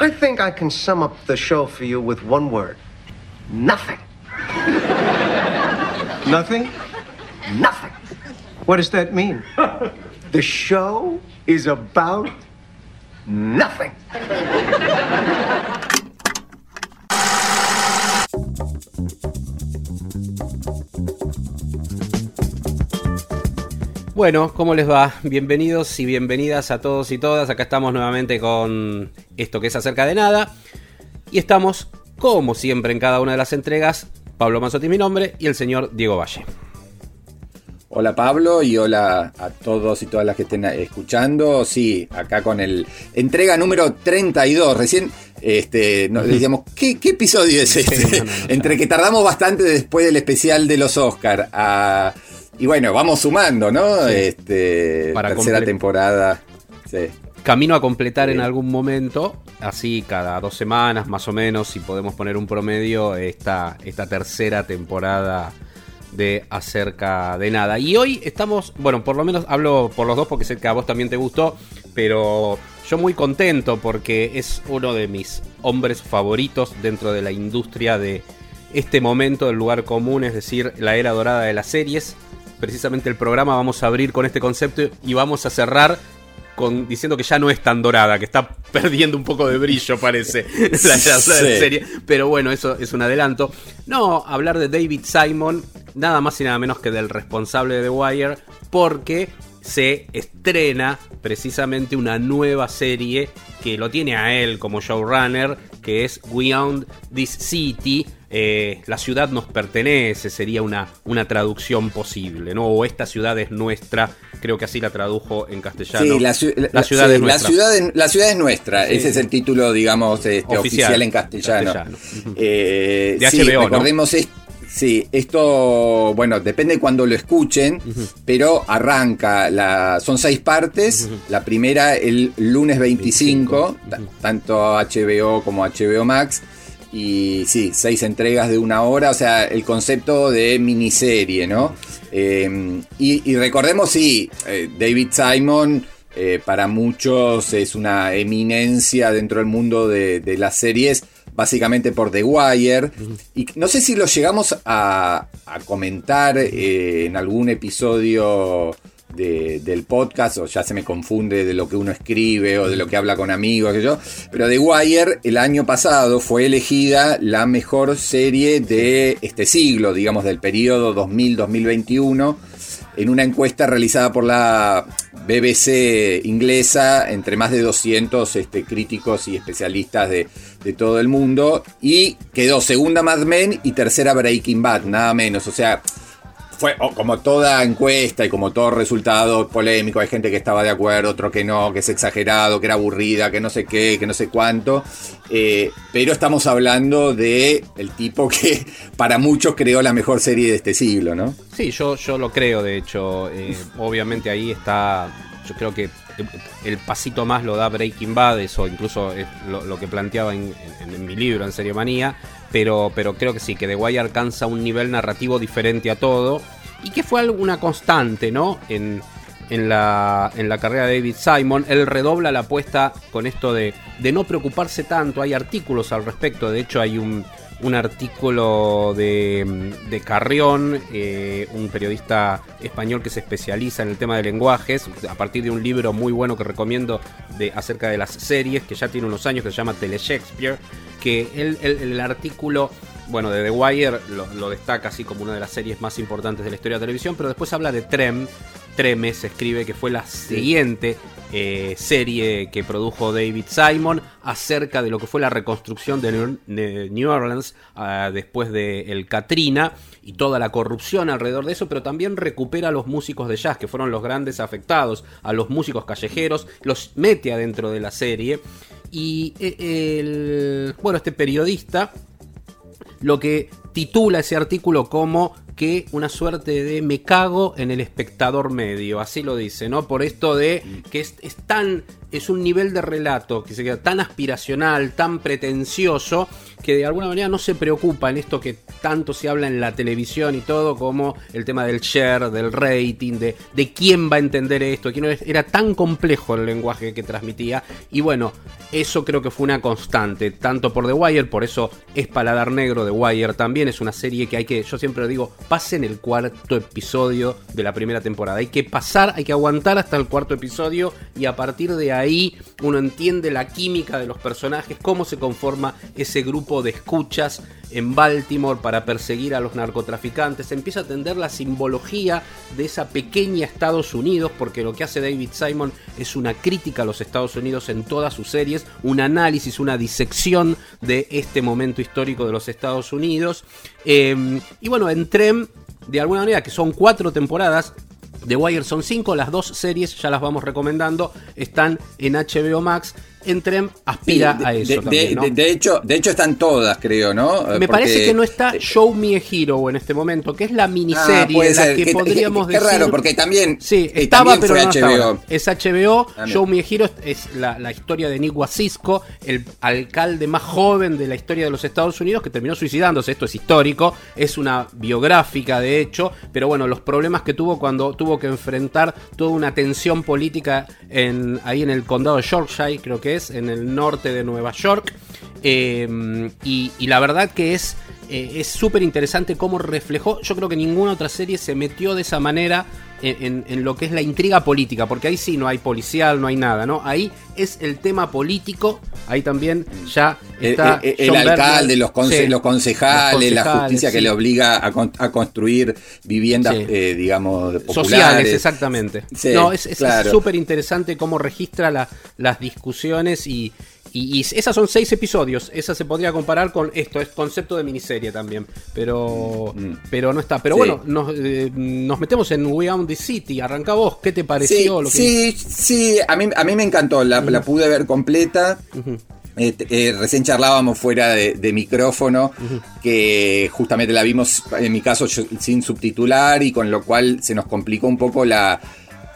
I think I can sum up the show for you with one word nothing. Nothing? Nothing. What does that mean? The show is about nothing. Bueno, ¿cómo les va? Bienvenidos y bienvenidas a todos y todas. Acá estamos nuevamente con esto que es acerca de nada. Y estamos, como siempre en cada una de las entregas, Pablo Manzotti mi nombre y el señor Diego Valle. Hola Pablo y hola a todos y todas las que estén escuchando. Sí, acá con el entrega número 32. Recién este, nos decíamos, ¿qué, qué episodio es este? Sí, no, no, no, Entre que tardamos bastante después del especial de los Oscar a... Y bueno, vamos sumando, ¿no? Sí. Este, Para tercera temporada. Sí. Camino a completar en algún momento, así cada dos semanas más o menos, si podemos poner un promedio, esta, esta tercera temporada de Acerca de Nada. Y hoy estamos, bueno, por lo menos hablo por los dos porque sé que a vos también te gustó, pero yo muy contento porque es uno de mis hombres favoritos dentro de la industria de este momento del lugar común, es decir, la era dorada de las series. Precisamente el programa vamos a abrir con este concepto y vamos a cerrar con, diciendo que ya no es tan dorada, que está perdiendo un poco de brillo, parece, la serie. Pero bueno, eso es un adelanto. No, hablar de David Simon, nada más y nada menos que del responsable de The Wire, porque se estrena precisamente una nueva serie que lo tiene a él como showrunner, que es Beyond This City. Eh, la ciudad nos pertenece, sería una, una traducción posible, ¿no? O esta ciudad es nuestra, creo que así la tradujo en castellano. Sí, la, ciu- la- La ciudad sí, es la nuestra. ciudad es- la ciudad es nuestra. Sí. Ese es el título, digamos, este, Oficial. oficial, en castellano. Eh, De sí, HBO, ¿no? recordemos es- Sí, esto, bueno, depende de cuando lo escuchen, pero arranca, la, son seis partes, la primera el lunes 25, 25, ta- ujú. tanto HBO como HBO Max, y sí, seis entregas de una hora, o sea, el concepto de miniserie, ¿no? Eh, y, recordemos, sí, eh, David Simon eh, para muchos es una eminencia dentro del mundo de, las series, básicamente por The Wire. Y no sé si lo llegamos a, a comentar eh, en algún episodio de- del podcast, o ya se me confunde de lo que uno escribe o de lo que habla con amigos, que yo. Pero The Wire el año pasado fue elegida la mejor serie de este siglo, digamos, del periodo 2000-2021 en una encuesta realizada por la BBC inglesa entre más de 200 este, críticos y especialistas de, de todo el mundo y quedó segunda Mad Men y tercera Breaking Bad, nada menos. O sea, fue como toda encuesta y como todo resultado polémico, hay gente que estaba de acuerdo, otro que no, que es exagerado, que era aburrida, que no sé qué, que no sé cuánto. Eh, pero estamos hablando de el tipo que para muchos creó la mejor serie de este siglo, ¿no? Sí, yo, yo lo creo, de hecho. eh, obviamente ahí está. Yo creo que el pasito más lo da Breaking Bad, eso incluso es lo, que planteaba en, mi libro, en Serie Manía. Pero, pero creo que sí, que The Wire alcanza un nivel narrativo diferente a todo. Y que fue algo- una constante, ¿no? En, en la, en la carrera de David Simon. Él redobla la apuesta con esto de, de no preocuparse tanto. Hay artículos al respecto. De hecho, hay un, un artículo de, de Carrión, eh, un periodista español que se especializa en el tema de lenguajes, a partir de un libro muy bueno que recomiendo de, acerca de las series, que ya tiene unos años, que se llama Tele Shakespeare, que él- el artículo bueno, de The Wire lo, lo destaca así como una de las series más importantes de la historia de la televisión, pero después habla de Trem. Treme se escribe que fue la siguiente eh, serie que produjo David Simon acerca de lo que fue la reconstrucción de New, de New Orleans ah, después de el Katrina y toda la corrupción alrededor de eso, pero también recupera a los músicos de jazz, que fueron los grandes afectados, a los músicos callejeros, los mete adentro de la serie. Y eh, el, bueno, este periodista lo que titula ese artículo como que una suerte de me cago en el espectador medio, así lo dice, ¿no? Por esto de que es, es tan es un nivel de relato que se queda tan aspiracional, tan pretencioso, que de alguna manera no se preocupa en esto que tanto se habla en la televisión y todo, como el tema del share, del rating, de, de quién va a entender esto, quién no era tan complejo el lenguaje que transmitía. Y bueno, eso creo que fue una constante, tanto por The Wire, por eso es Paladar Negro, The Wire también es una serie que hay que, yo siempre lo digo, pasen el cuarto episodio de la primera temporada. Hay que pasar, hay que aguantar hasta el cuarto episodio y a partir de ahí uno entiende la química de los personajes, cómo se conforma ese grupo de escuchas en Baltimore para perseguir a los narcotraficantes. Empieza a entender la simbología de esa pequeña Estados Unidos, porque lo que hace David Simon es una crítica a los Estados Unidos en todas sus series, un análisis, una disección de este momento histórico de los Estados Unidos. Eh, y bueno, en Trem, de alguna manera, que son cuatro temporadas, The Wire son cinco, las dos series ya las vamos recomendando, están en HBO Max. Entrem aspira Sí, de- a eso de, también, de- ¿no? de- de hecho, de hecho están todas, creo, ¿no? Me Porque- parece que no está Show Me a Hero en este momento, que es la Ah, miniserie en la que Qué- podríamos qué decir. raro, porque también, Sí, estaba, también pero no HBO. Es HBO. También. Show Me a Hero es la, la historia de Nick Wasisco, el alcalde más joven de la historia de los Estados Unidos que terminó suicidándose. Esto es histórico, es una biográfica de hecho, pero bueno, los problemas que tuvo cuando tuvo que enfrentar toda una tensión política en, ahí en el condado de Yorkshire, creo que es, en el norte de Nueva York. Eh, y, la verdad que es eh, es súper interesante cómo reflejó. Yo creo que ninguna otra serie se metió de esa manera en, lo que es la intriga política, porque ahí sí no hay policial, no hay nada, ¿no? Ahí es el tema político, ahí también ya está. el- alcalde, los, conce- Sí, los concejales, los la justicia que le obliga a, con- a construir viviendas, Sí. eh, digamos, populares. Sociales, exactamente. Sí, no, es claro. súper interesante cómo registra la- las discusiones y, y- y esas son seis episodios. Esa se podría comparar con esto, es concepto de miniserie también. Pero, pero no está. Pero Mm. Sí. bueno, nos, eh, nos metemos en We Own the City. Arranca vos, ¿qué te Sí, pareció? lo que sí, sí, a mí, a mí me encantó, la, la pude ver completa. T- eh, recién charlábamos fuera de, de micrófono que justamente la vimos, en mi caso, yo- sin subtitular y con lo cual se nos complicó un poco la...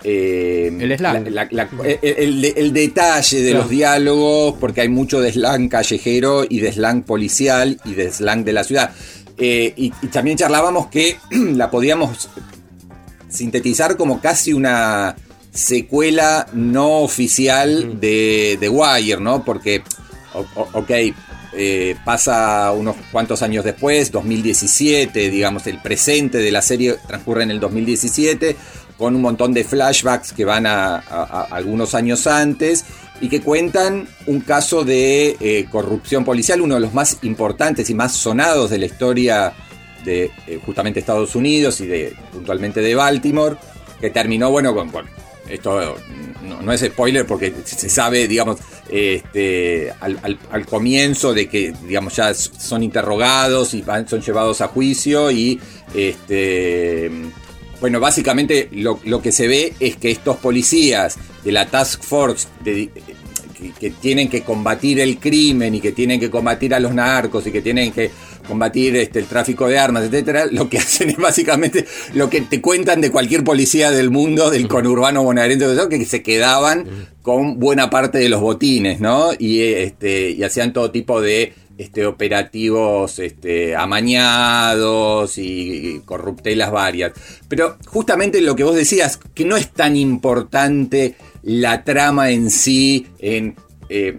eh, El slang. la- la- la- el, el- el detalle de Claro. los diálogos, porque hay mucho de slang callejero y de slang policial y de slang de la ciudad. Eh, y, y también charlábamos que la podíamos sintetizar como casi una secuela no oficial de The Wire, ¿no? Porque, ok, eh, pasa unos cuantos años después, 2017, digamos, el presente de la serie transcurre en el 2017, con un montón de flashbacks que van a, algunos años antes y que cuentan un caso de eh, corrupción policial, uno de los más importantes y más sonados de la historia de eh, justamente Estados Unidos y de puntualmente de Baltimore, que terminó, bueno, con, esto no, es spoiler porque se sabe, digamos, este, al, al- comienzo de que, digamos, ya son interrogados y van- son llevados a juicio y, este, bueno, básicamente lo, lo que se ve es que estos policías de la Task Force de- que, tienen que combatir el crimen y que tienen que combatir a los narcos y que tienen que combatir este, el tráfico de armas, etcétera, lo que hacen es básicamente lo que te cuentan de cualquier policía del mundo, del conurbano bonaerense, que se quedaban con buena parte de los botines, ¿no? Y, eh, este, y hacían todo tipo de este, operativos este, amañados y, corruptelas varias. Pero justamente lo que vos decías, que no es tan importante la trama en sí, en, eh,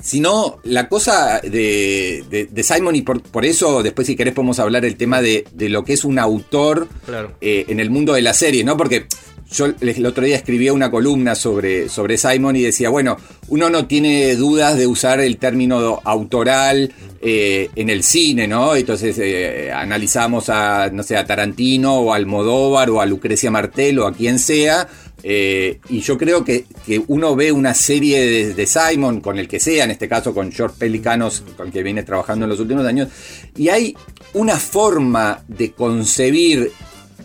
sino la cosa de, de- de Simon, y por, por eso después si querés podemos hablar el tema de, de lo que es un autor Claro. eh, en el mundo de la serie, ¿no? Porque yo el otro día escribía una columna sobre, sobre Simon y decía, bueno, uno no tiene dudas de usar el término autoral eh, en el cine, ¿no? Entonces eh, analizamos a, no sé, a Tarantino o a Almodóvar o a Lucrecia Martel o a quien sea. eh, y yo creo que, que uno ve una serie de, de Simon, con el que sea, en este caso con George Pelicanos, con el que viene trabajando en los últimos años, y hay una forma de concebir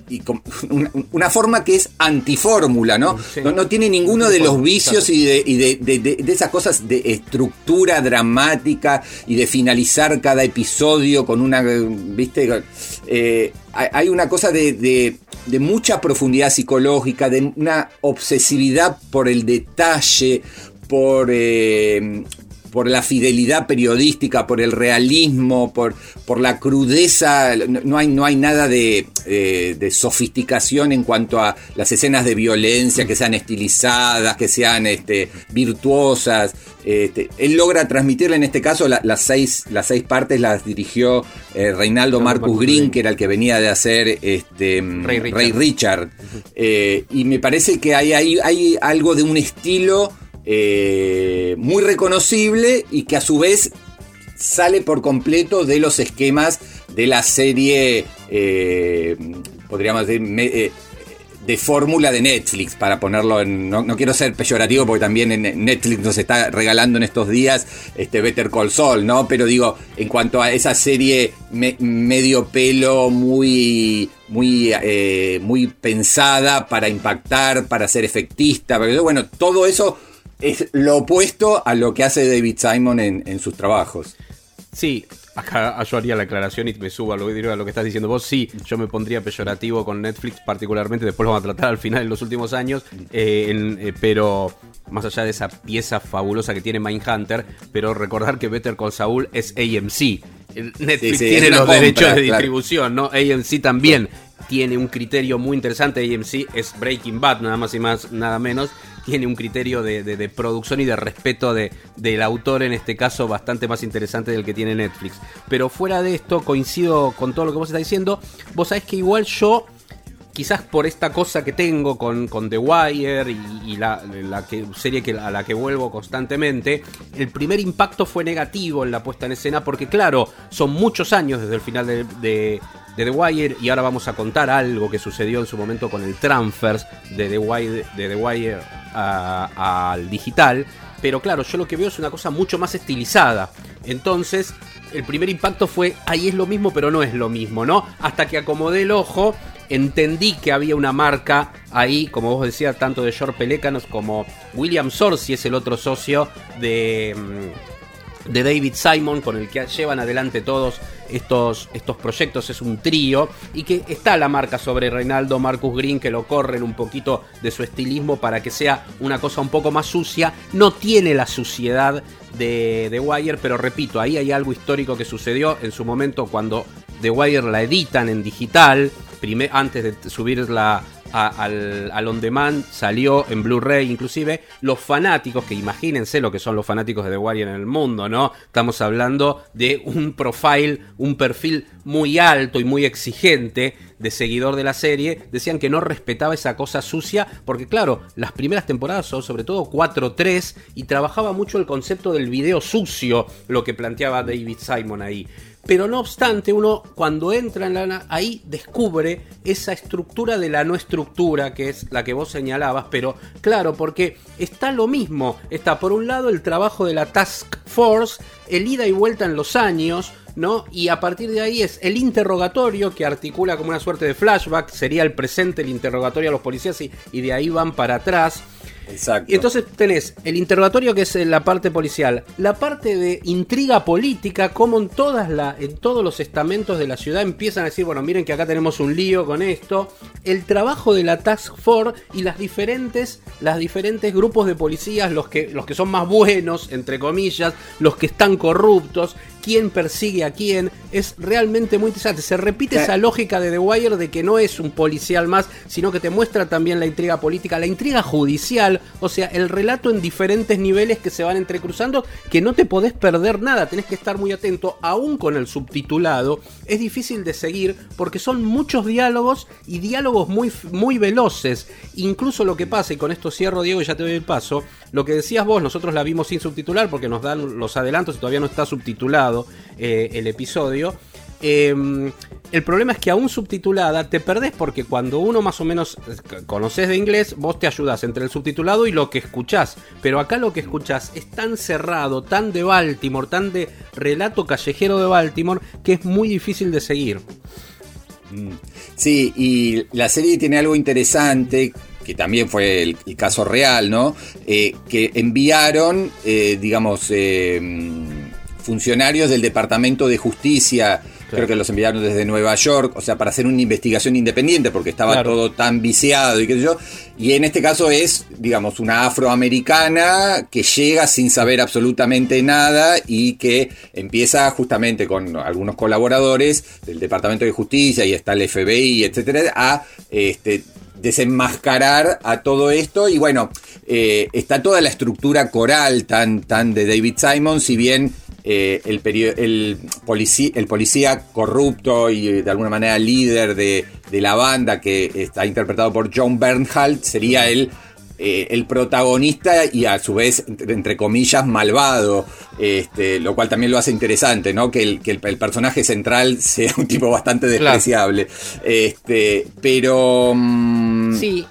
y con- una, una forma que es antifórmula, ¿no? Sí. ¿no? no tiene ninguno de los vicios y de, y de- de- de- de esas cosas de estructura dramática y de finalizar cada episodio con una, ¿viste? Eh, hay una cosa de, mucha profundidad psicológica, de una obsesividad por el detalle, por, eh, por la fidelidad periodística, por el realismo, por, por la crudeza. No hay, no hay nada de, eh, de, sofisticación en cuanto a las escenas de violencia, que sean estilizadas, que sean este, virtuosas. Este, él logra transmitirle en este caso las, seis, las seis partes, las dirigió eh, Reinaldo Marcus Green, que era el que venía de hacer este, Rey Richard. Eh, y me parece que hay, hay, hay algo de un estilo eh, muy reconocible y que a su vez sale por completo de los esquemas de la serie, eh, podríamos decir, eh, de fórmula de Netflix, para ponerlo en... No, quiero ser peyorativo porque también en Netflix nos está regalando en estos días este Better Call Saul, ¿no? Pero digo, en cuanto a esa serie medio pelo, muy, muy, muy pensada para impactar, para ser efectista, pero bueno, todo eso es lo opuesto a lo que hace David Simon en, sus trabajos. Sí, acá yo haría la aclaración y me subo a lo, a lo que estás diciendo vos. Sí, yo me pondría peyorativo con Netflix particularmente, después lo vamos a tratar al final en los últimos años, eh, eh, pero más allá de esa pieza fabulosa que tiene Mindhunter, pero recordar que Better Call Saul es AMC. Netflix tiene los derechos de distribución, ¿no? AMC también tiene un criterio muy interesante. AMC es Breaking Bad, nada más y más, nada menos tiene un criterio de, producción y de respeto de, del autor, en este caso, bastante más interesante del que tiene Netflix. Pero fuera de esto, coincido con todo lo que vos estás diciendo. Vos sabés que igual yo quizás por esta cosa que tengo con, The Wire y, la, serie que, a la que vuelvo constantemente, el primer impacto fue negativo en la puesta en escena porque claro, son muchos años desde el final de, The Wire y ahora vamos a contar algo que sucedió en su momento con el transfers de The Wire, de The Wire al digital. Pero claro, yo lo que veo es una cosa mucho más estilizada. Entonces, el primer impacto fue, ahí es lo mismo, pero no es lo mismo, ¿no? Hasta que acomodé el ojo entendí que había una marca ahí, como vos decías, tanto de George Pelecanos como William Sorsi es el otro socio de, mm, de David Simon, con el que llevan adelante todos estos, estos proyectos, es un trío, y que está la marca sobre Reinaldo Marcus Green, que lo corren un poquito de su estilismo para que sea una cosa un poco más sucia, no tiene la suciedad de The Wire, pero repito, ahí hay algo histórico que sucedió en su momento cuando The Wire la editan en digital, antes de subirla al, al, on demand, salió en Blu-ray inclusive. Los fanáticos, que imagínense lo que son los fanáticos de The Wire en el mundo, ¿no? Estamos hablando de un profile, un perfil muy alto y muy exigente de seguidor de la serie, decían que no respetaba esa cosa sucia, porque claro, las primeras temporadas son sobre todo 4-3 y trabajaba mucho el concepto del video sucio, lo que planteaba David Simon ahí. Pero no obstante, uno cuando entra en la, ahí descubre esa estructura de la no estructura, que es la que vos señalabas, pero claro, porque está lo mismo. Está por un lado el trabajo de la Task Force, el ida y vuelta en los años, ¿no? Y a partir de ahí es el interrogatorio que articula como una suerte de flashback, sería el presente, el interrogatorio a los policías y, y de ahí van para atrás. Exacto. Y entonces tenés el interrogatorio que es la parte policial, la parte de intriga política, como en todas la, en todos los estamentos de la ciudad empiezan a decir, bueno, miren que acá tenemos un lío con esto, el trabajo de la Task Force y las diferentes, las diferentes grupos de policías, los que, los que son más buenos, entre comillas, los que están corruptos, quién persigue a quién, es realmente muy interesante. Se repite esa lógica de The Wire de que no es un policial más, sino que te muestra también la intriga política, la intriga judicial, o sea, el relato en diferentes niveles que se van entrecruzando, que no te podés perder nada, tenés que estar muy atento, aún con el subtitulado, es difícil de seguir porque son muchos diálogos y diálogos muy, muy veloces. Incluso lo que pasa, y con esto cierro Diego y ya te doy el paso, lo que decías vos, nosotros la vimos sin subtitular porque nos dan los adelantos y todavía no está subtitulado eh, el episodio. Em, el problema es que aún subtitulada te perdés porque cuando uno más o menos conoces de inglés, vos te ayudas entre el subtitulado y lo que escuchás. Pero acá lo que escuchás es tan cerrado, tan de Baltimore, tan de relato callejero de Baltimore, que es muy difícil de seguir. Mm. Sí, y la serie tiene algo interesante que también fue el, caso real, ¿no? Eh, que enviaron, eh, digamos, eh, funcionarios del Departamento de Justicia creo que los enviaron desde Nueva York, o sea, para hacer una investigación independiente, porque estaba Claro. todo tan viciado y qué sé yo. Y en este caso es, digamos, una afroamericana que llega sin saber absolutamente nada y que empieza justamente con algunos colaboradores del Departamento de Justicia y está el FBI, etcétera, a este, desenmascarar a todo esto. Y bueno, eh, está toda la estructura coral tan, tan de David Simon, si bien eh, el, el, policía, el policía corrupto y eh, de alguna manera líder de, de la banda que está interpretado por John Bernhardt sería el, eh, el protagonista y a su vez, entre, comillas, malvado, este, lo cual también lo hace interesante, ¿no? Que el, que el- el personaje central sea un tipo bastante Claro. despreciable. Este, pero... mm, Sí.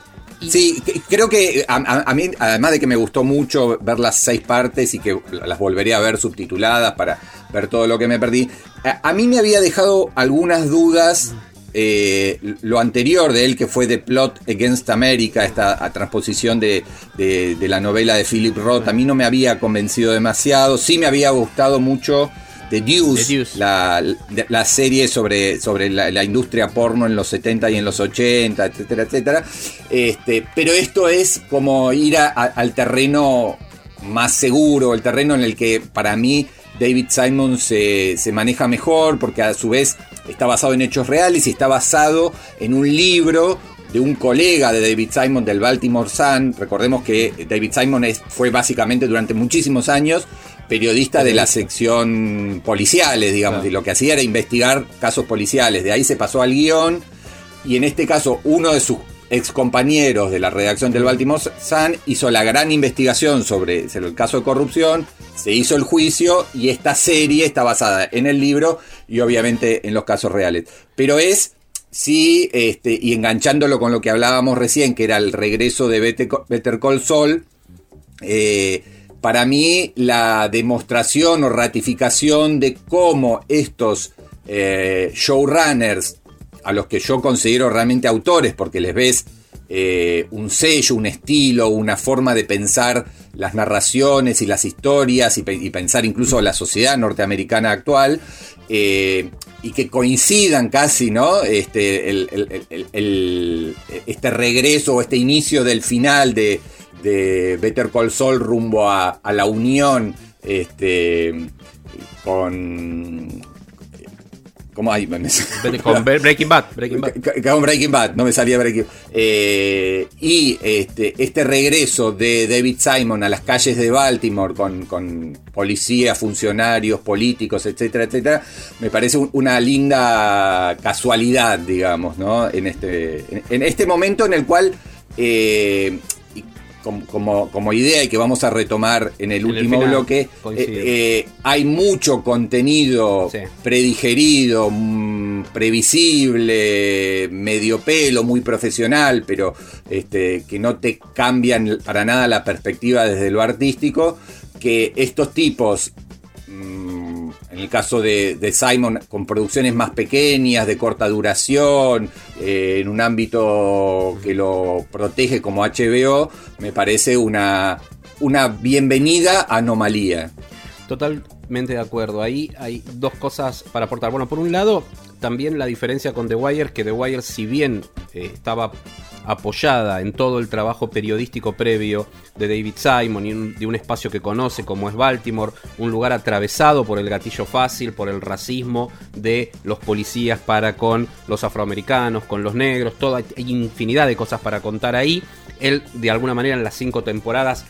Sí, creo que a, a- a mí, además de que me gustó mucho ver las seis partes y que las volveré a ver subtituladas para ver todo lo que me perdí, a, a mí me había dejado algunas dudas eh, lo anterior de él, que fue The Plot Against America, esta a transposición de, de- de la novela de Philip Roth, a mí no me había convencido demasiado, sí me había gustado mucho. The Deuce, The Deuce. La, la serie sobre, sobre la, la industria porno en los 70 y en los 80, etcétera, etcétera. Este, pero esto es como ir a- a- al terreno más seguro, el terreno en el que para mí David Simon se, se maneja mejor, porque a su vez está basado en hechos reales y está basado en un libro de un colega de David Simon del Baltimore Sun. Recordemos que David Simon es- fue básicamente durante muchísimos años periodista de la sección policiales, digamos, y lo que hacía era investigar casos policiales. De ahí se pasó al guion y en este caso uno de sus ex compañeros de la redacción del Baltimore Sun hizo la gran investigación sobre, el caso de corrupción, se hizo el juicio y esta serie está basada en el libro y obviamente en los casos reales. Pero es, sí, este, y enganchándolo con lo que hablábamos recién, que era el regreso de Better Better Call Saul, eh, para mí la demostración o ratificación de cómo estos eh, showrunners, a los que yo considero realmente autores, porque les ves eh, un sello, un estilo, una forma de pensar las narraciones y las historias y, pe- y pensar incluso la sociedad norteamericana actual, eh, y que coincidan casi, ¿no? Este, este regreso o este inicio del final de, de Better Call Saul rumbo a, a la unión este, con... ¿Cómo hay? Con Breaking Bad. Breaking Bad. Con Breaking Bad, no me salía Breaking Eh, y este, este regreso de David Simon a las calles de Baltimore con, con policías, funcionarios, políticos, etcétera, etcétera, me parece un- una linda casualidad, digamos, ¿no? En este, en, en este momento en el cual, eh, como, como, idea y que vamos a retomar en el En el último final, bloque, eh, eh, hay mucho contenido Sí. predigerido, mm, previsible, medio pelo, muy profesional, pero este, que no te cambian para nada la perspectiva desde lo artístico, que estos tipos, mm, en el caso de, de Simon, con producciones más pequeñas, de corta duración, eh, en un ámbito que lo protege como HBO, me parece una, una bienvenida anomalía. Totalmente de acuerdo. Ahí hay dos cosas para aportar. Bueno, por un lado, también la diferencia con The Wire, que The Wire, si bien eh, estaba apoyada en todo el trabajo periodístico previo de David Simon y de un espacio que conoce como es Baltimore, un lugar atravesado por el gatillo fácil, por el racismo de los policías para con los afroamericanos, con los negros, toda hay infinidad de cosas para contar ahí. Él, de alguna manera, en las cinco temporadas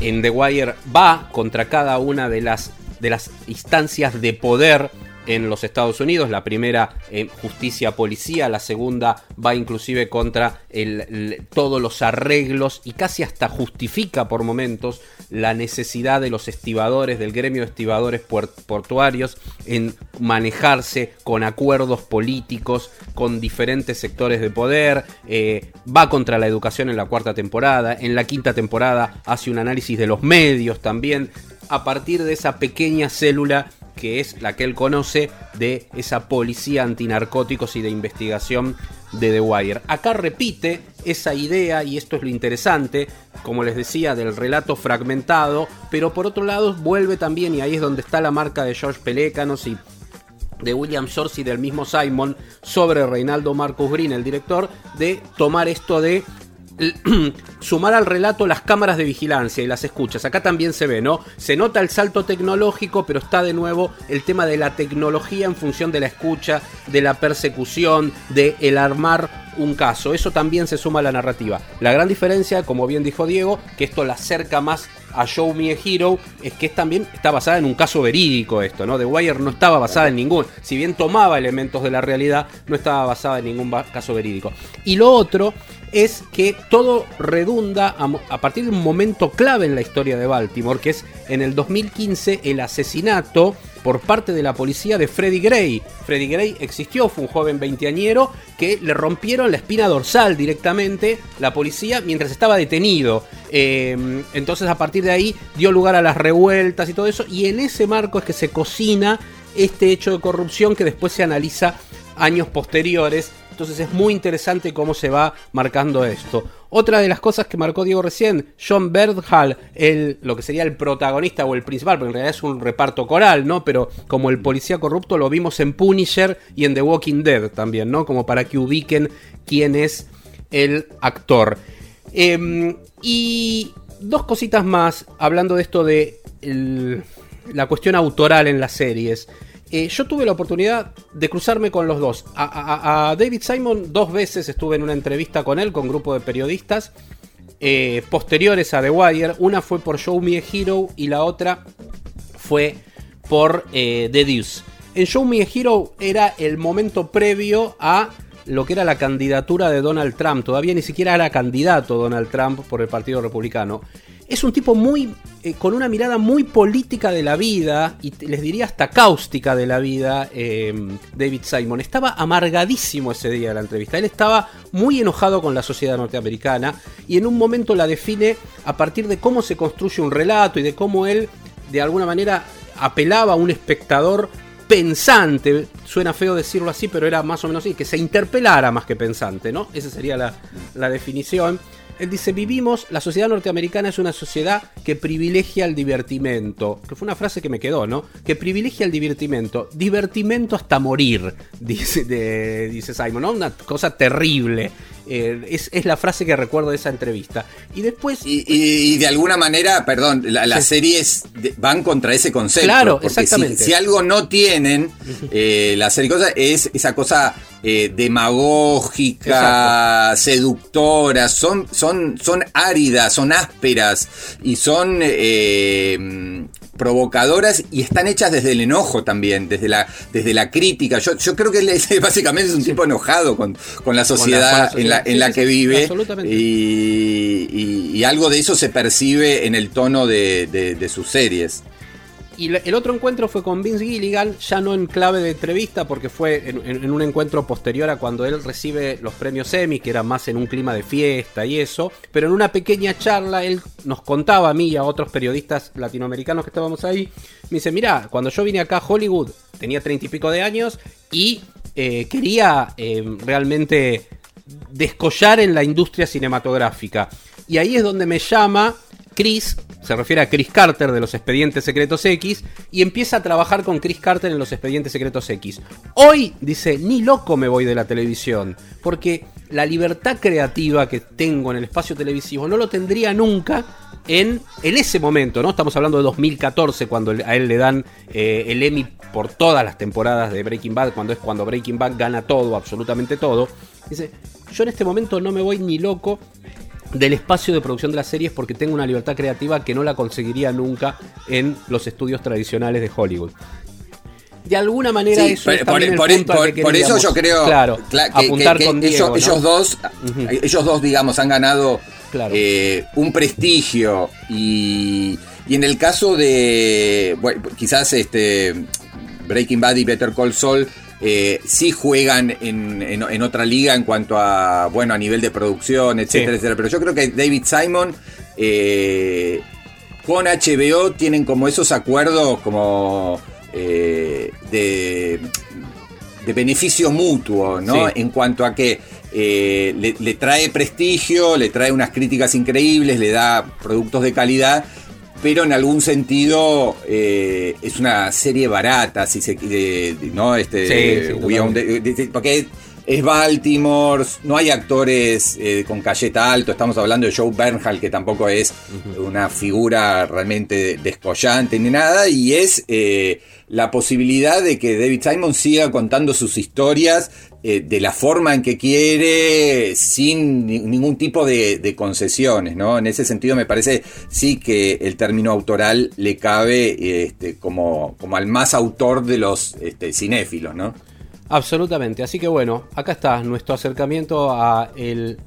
en The Wire va contra cada una de las, de las instancias de poder en los Estados Unidos. La primera, eh, justicia policía. La segunda va inclusive contra el- todos los arreglos y casi hasta justifica por momentos la necesidad de los estibadores, del gremio de estibadores portuarios, en manejarse con acuerdos políticos con diferentes sectores de poder. eh, va contra la educación en la cuarta temporada. En la quinta temporada hace un análisis de los medios también. A partir de esa pequeña célula que es la que él conoce de esa policía antinarcóticos y de investigación de The Wire. Acá repite esa idea, y esto es lo interesante, como les decía, del relato fragmentado, pero por otro lado vuelve también, y ahí es donde está la marca de George Pelécanos y de William Shorts y del mismo Simon sobre Reinaldo Marcus Green, el director, de tomar esto de sumar al relato las cámaras de vigilancia y las escuchas. Acá también se ve, ¿no? Se nota el salto tecnológico, pero está de nuevo el tema de la tecnología en función de la escucha, de la persecución, de el armar un caso. Eso también se suma a la narrativa. La gran diferencia, como bien dijo Diego, que esto la acerca más a Show Me a Hero, es que también está basada en un caso verídico esto, ¿no? The Wire no estaba basada en ningún, si bien tomaba elementos de la realidad, no estaba basada en ningún caso verídico. Y lo otro es que todo redunda a, partir de un momento clave en la historia de Baltimore, que es en el 2015 el asesinato por parte de la policía de Freddie Gray. Freddie Gray existió, fue un joven veinteañero que le rompieron la espina dorsal directamente la policía mientras estaba detenido. Em, entonces a partir de ahí dio lugar a las revueltas y todo eso, y en ese marco es que se cocina este hecho de corrupción que después se analiza años posteriores entonces es muy interesante cómo se va marcando esto. Otra de las cosas que marcó Diego recién, John Berthal, el, lo que sería el protagonista o el principal, porque en realidad es un reparto coral, ¿no? Pero como el policía corrupto lo vimos en Punisher y en The Walking Dead también, ¿no? Como para que ubiquen quién es el actor. Em, y dos cositas más, hablando de esto de la cuestión autoral en las series. Eh, yo tuve la oportunidad de cruzarme con los dos. A, David Simon dos veces estuve en una entrevista con él, con un grupo de periodistas eh, posteriores a The Wire. Una fue por Show Me a Hero y la otra fue por eh, The Deuce. En Show Me a Hero era el momento previo a lo que era la candidatura de Donald Trump. Todavía ni siquiera era candidato Donald Trump por el Partido Republicano es un tipo muy eh, con una mirada muy política de la vida y les diría hasta cáustica de la vida eh, David Simon estaba amargadísimo ese día de la entrevista él estaba muy enojado con la sociedad norteamericana y en un momento la define a partir de cómo se construye un relato y de cómo él de alguna manera apelaba a un espectador pensante, suena feo decirlo así, pero era más o menos así, que se interpelara más que pensante, ¿no? Esa sería la definición. Él dice, vivimos, la sociedad norteamericana es una sociedad que privilegia el divertimento. Que fue una frase que me quedó, ¿no? Que privilegia el divertimento. Divertimento hasta morir, dice, dice Simon, ¿no? Una cosa terrible. Eh, es, la frase que recuerdo de esa entrevista. Y después... Y, de alguna manera, perdón, las series van contra ese concepto. Claro, exactamente. Si, algo no tienen, eh, la serie cosa es esa cosa eh, demagógica, seductora, son, son, son áridas, son ásperas y son provocadoras y están hechas desde el enojo también, desde la, desde la crítica. Yo, yo creo que él básicamente es un tipo enojado con, con, la sociedad en la, en la que vive y, y, algo de eso se percibe en el tono de, de sus series. Y el otro encuentro fue con Vince Gilligan, ya no en clave de entrevista, porque fue en, un encuentro posterior a cuando él recibe los premios Emmy, que era más en un clima de fiesta y eso. Pero en una pequeña charla, él nos contaba a mí y a otros periodistas latinoamericanos que estábamos ahí. Me dice: Mira, cuando yo vine acá a Hollywood, tenía treinta y pico de años y eh, quería eh, realmente descollar en la industria cinematográfica. Y ahí es donde me llama Chris, se refiere a Chris Carter de los Expedientes Secretos X, y empieza a trabajar con Chris Carter en los Expedientes Secretos X. Hoy, dice, ni loco me voy de la televisión, porque la libertad creativa que tengo en el espacio televisivo no lo tendría nunca en, en ese momento, ¿no? Estamos hablando de 2014, cuando a él le dan eh, el Emmy por todas las temporadas de Breaking Bad, cuando es cuando Breaking Bad gana todo, absolutamente todo. Dice, yo en este momento no me voy ni loco del espacio de producción de las series porque tengo una libertad creativa que no la conseguiría nunca en los estudios tradicionales de Hollywood. De alguna manera eso es por, eso yo creo claro, apuntar con Diego, ellos, dos ellos dos digamos han ganado eh, un prestigio y, y, en el caso de quizás este Breaking Bad y Better Call Saul eh, sí juegan en, otra liga en cuanto a, bueno, a nivel de producción, etcétera, etcétera. Pero yo creo que David Simon eh, con HBO tienen como esos acuerdos como eh, de, de, beneficio mutuo, ¿no? En cuanto a que le, le trae prestigio, le trae unas críticas increíbles, le da productos de calidad pero en algún sentido eh, es una serie barata, si se de, de- ¿no? Este, Sí, de- porque es Baltimore, no hay actores eh, con cayeta alto, estamos hablando de Joe Bernhal, que tampoco es una figura realmente descollante ni nada, y es eh, la posibilidad de que David Simon siga contando sus historias eh, de la forma en que quiere, sin ni- ningún tipo de, concesiones, ¿no? En ese sentido me parece sí que el término autoral le cabe este, como, como al más autor de los este, cinéfilos, ¿no? Absolutamente, así que bueno, acá está nuestro acercamiento a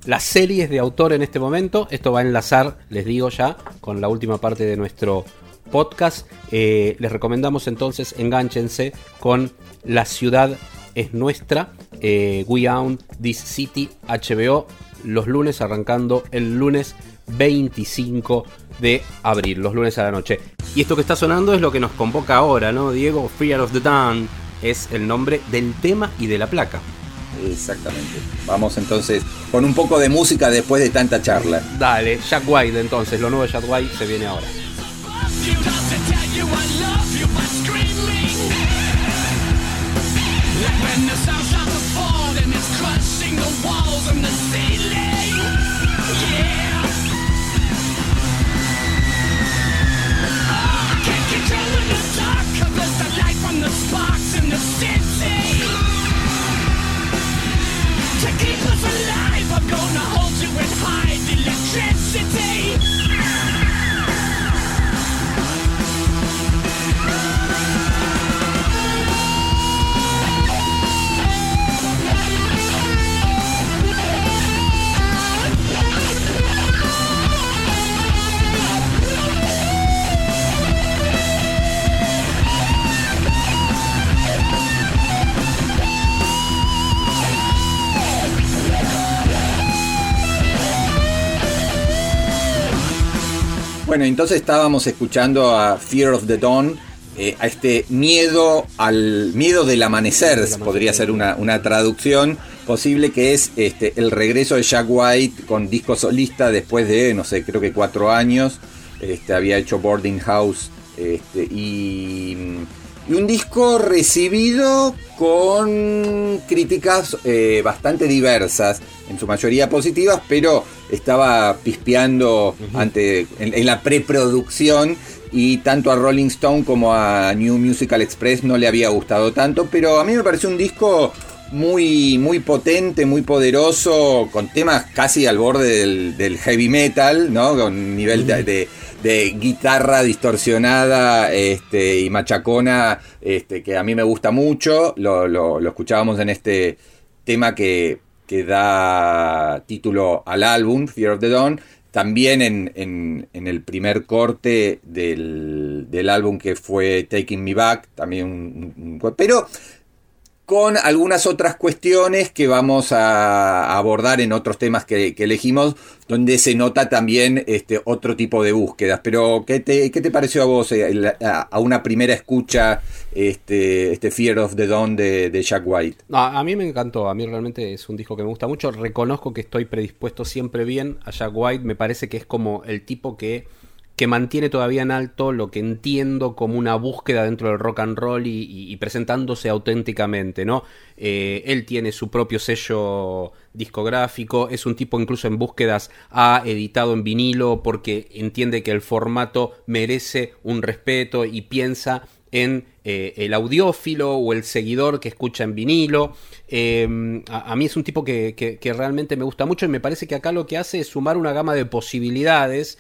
las series de autor en este momento. Esto va a enlazar, les digo ya, con la última parte de nuestro podcast. Eh, les recomendamos entonces, enganchense con La ciudad es nuestra, eh, We Own This City, HBO, los lunes arrancando el lunes 25 de abril, los lunes a la noche. Y esto que está sonando es lo que nos convoca ahora, ¿no, Diego? Fear of the Dawn es el nombre del tema y de la placa. Exactamente. Vamos entonces con un poco de música después de tanta charla. Dale, Jack White entonces, lo nuevo de Jack White se viene ahora. Bueno, entonces estábamos escuchando a Fear of the Dawn, eh, a este miedo al miedo del amanecer, podría ser una, una traducción posible, que es este, el regreso de Jack White con disco solista después de, no sé, creo que cuatro años. Este, había hecho Boarding House este, y, y un disco recibido con críticas eh, bastante diversas, en su mayoría positivas, pero estaba pispeando ante, en, en la preproducción y tanto a Rolling Stone como a New Musical Express no le había gustado tanto, pero a mí me pareció un disco muy, muy potente, muy poderoso, con temas casi al borde del, del heavy metal, ¿no? Con nivel de, de- de guitarra distorsionada este, y machacona, este, que a mí me gusta mucho. Lo, lo- lo escuchábamos en este tema que, que da título al álbum, Fear of the Dawn. También en, en- en el primer corte del, del álbum que fue Taking Me Back, también un- un- pero con algunas otras cuestiones que vamos a abordar en otros temas que, elegimos, donde se nota también este otro tipo de búsquedas. Pero, ¿qué te, qué te pareció a vos eh, a, una primera escucha este, este Fear of the Dawn de, de Jack White? A mí me encantó, a mí realmente es un disco que me gusta mucho. Reconozco que estoy predispuesto siempre bien a Jack White, me parece que es como el tipo que, que mantiene todavía en alto lo que entiendo como una búsqueda dentro del rock and roll y, presentándose auténticamente, ¿no? Eh, él tiene su propio sello discográfico, es un tipo incluso en búsquedas ha editado en vinilo porque entiende que el formato merece un respeto y piensa en eh, el audiófilo o el seguidor que escucha en vinilo. Eh, a, mí es un tipo que realmente me gusta mucho y me parece que acá lo que hace es sumar una gama de posibilidades,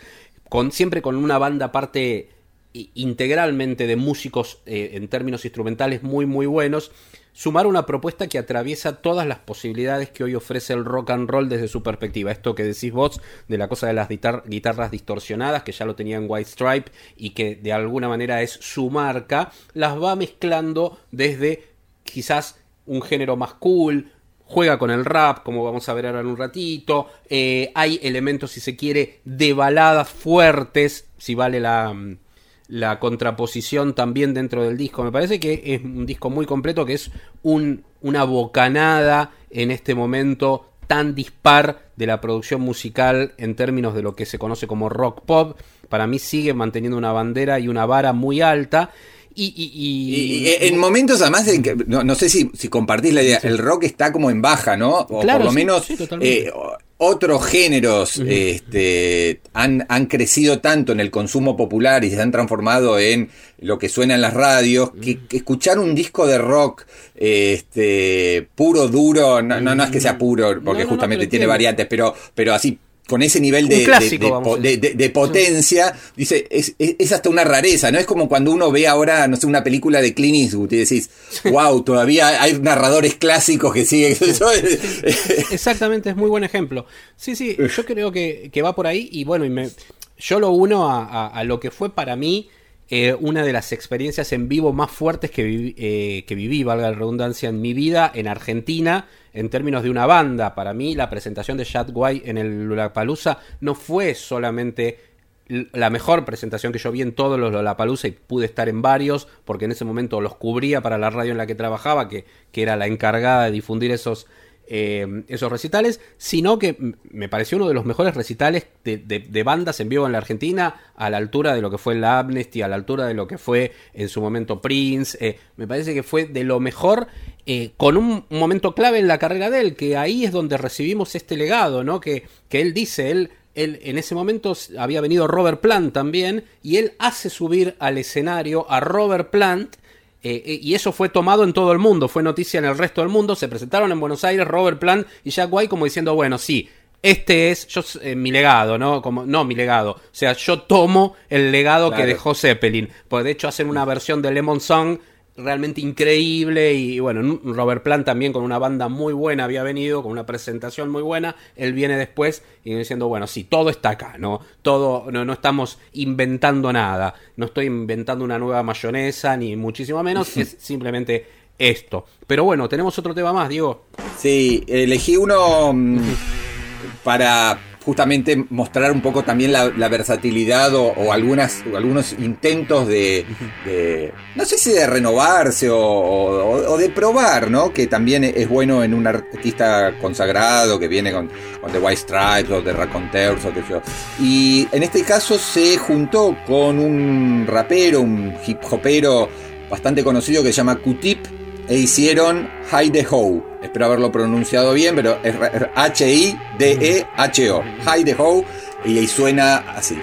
siempre con una banda aparte i- integralmente de músicos eh, en términos instrumentales muy muy buenos, sumar una propuesta que atraviesa todas las posibilidades que hoy ofrece el rock and roll desde su perspectiva. Esto que decís vos de la cosa de las guitar- guitarras distorsionadas, que ya lo tenía en White Stripe y que de alguna manera es su marca, las va mezclando desde quizás un género más cool, juega con el rap, como vamos a ver ahora en un ratito. eh, hay elementos, si se quiere, de baladas fuertes, si vale la, mm, la contraposición también dentro del disco. Me parece que es un disco muy completo, que es un, una bocanada en este momento tan dispar de la producción musical en términos de lo que se conoce como rock pop. Para mí sigue manteniendo una bandera y una vara muy alta. Y, y- y- Y, y en momentos además de que, no, no sé si, si compartís la idea, el rock está como en baja, ¿no? O Claro, por lo sí, menos sí, eh, otros géneros este, han, han crecido tanto en el consumo popular y se han transformado en lo que suena en las radios, que, que escuchar un disco de rock este, puro, duro, no, no, no es que sea puro, porque No, justamente tiene entiendo. variante, pero, pero así con ese nivel de, de- clásico, potencia, dice, es, es- es hasta una rareza, ¿no? Es como cuando uno ve ahora, no sé, una película de Clint Eastwood y decís, wow, todavía hay narradores clásicos que siguen. Eso es- Exactamente, es muy buen ejemplo. Sí, sí, yo creo que, que va por ahí y bueno, y me, yo lo uno a, a- a lo que fue para mí eh, una de las experiencias en vivo más fuertes que eh, que viví, valga la redundancia, en mi vida en Argentina en términos de una banda. Para mí la presentación de Chad Guay en el Lollapalooza no fue solamente la mejor presentación que yo vi en todos los Lollapalooza y pude estar en varios porque en ese momento los cubría para la radio en la que trabajaba que, que era la encargada de difundir esos eh, esos recitales, sino que me pareció uno de los mejores recitales de, bandas en vivo en la Argentina, a la altura de lo que fue la Amnesty, a la altura de lo que fue en su momento Prince. eh, me parece que fue de lo mejor, eh, con un momento clave en la carrera de él, que ahí es donde recibimos este legado, ¿no? Que, que él dice, él, él en ese momento había venido Robert Plant también, y él hace subir al escenario a Robert Plant. Eh, eh, y eso fue tomado en todo el mundo, fue noticia en el resto del mundo. Se presentaron en Buenos Aires Robert Plant y Jack White como diciendo, bueno, sí, este es yo, eh, mi legado, ¿no? Como, no mi legado. O sea, yo tomo el legado que dejó Zeppelin. Porque de hecho hacen una versión de Lemon Song realmente increíble y bueno, Robert Plant también con una banda muy buena había venido, con una presentación muy buena, él viene después y viene diciendo, bueno, sí, todo está acá, ¿no? Todo, no, no estamos inventando nada, no estoy inventando una nueva mayonesa, ni muchísimo menos, es simplemente esto. Pero bueno, tenemos otro tema más, Diego. Sí, elegí uno mm, para justamente mostrar un poco también la, la versatilidad o, o algunas, o algunos intentos de, de- no sé si de renovarse o, de probar, ¿no? Que también es bueno en un artista consagrado que viene con, con The White Stripes o The Raconteurs o qué sé yo. Y en este caso se juntó con un rapero, un hip hopero bastante conocido que se llama Q-Tip e hicieron Hide the Ho. Espero haberlo pronunciado bien, pero es H-I-D-E-H-O. Hide the Ho. Y ahí suena así.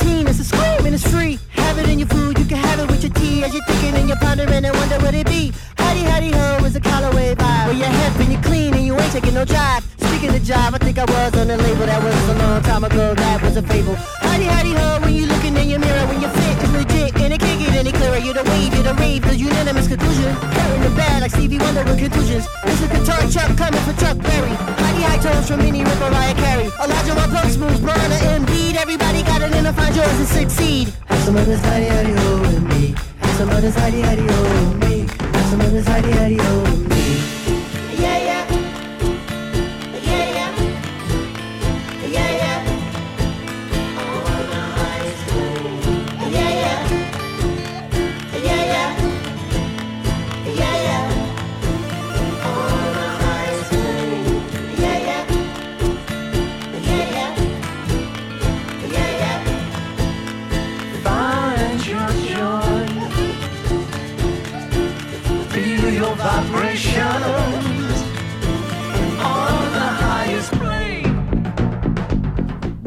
18, it's a scream and it's free. Have it in your food, you can have it with your tea. As you're thinking and you're pondering and wonder what it be. Howdy, howdy, ho is a Callaway vibe. Well, you're hip and you're clean and you ain't taking no jive. Speaking of jive, I think I was on a label that was a long time ago. That was a fable. Howdy, howdy, ho when you're looking in your mirror, when you're fit and legit and it can't get any clearer. You're the wave, you're the rave, the unanimous conclusion. Carrying the bad like Stevie Wonder with conclusions. This is guitar Chuck coming for Chuck Berry. Howdy, high tones from Minnie Ripper, Raya Carey. Elijah, my plug moves, Burner, Embiid, everybody yours and succeed. Have some of this hidey hidey with me. Have some of this hidey hidey with me. Have some of this hidey hidey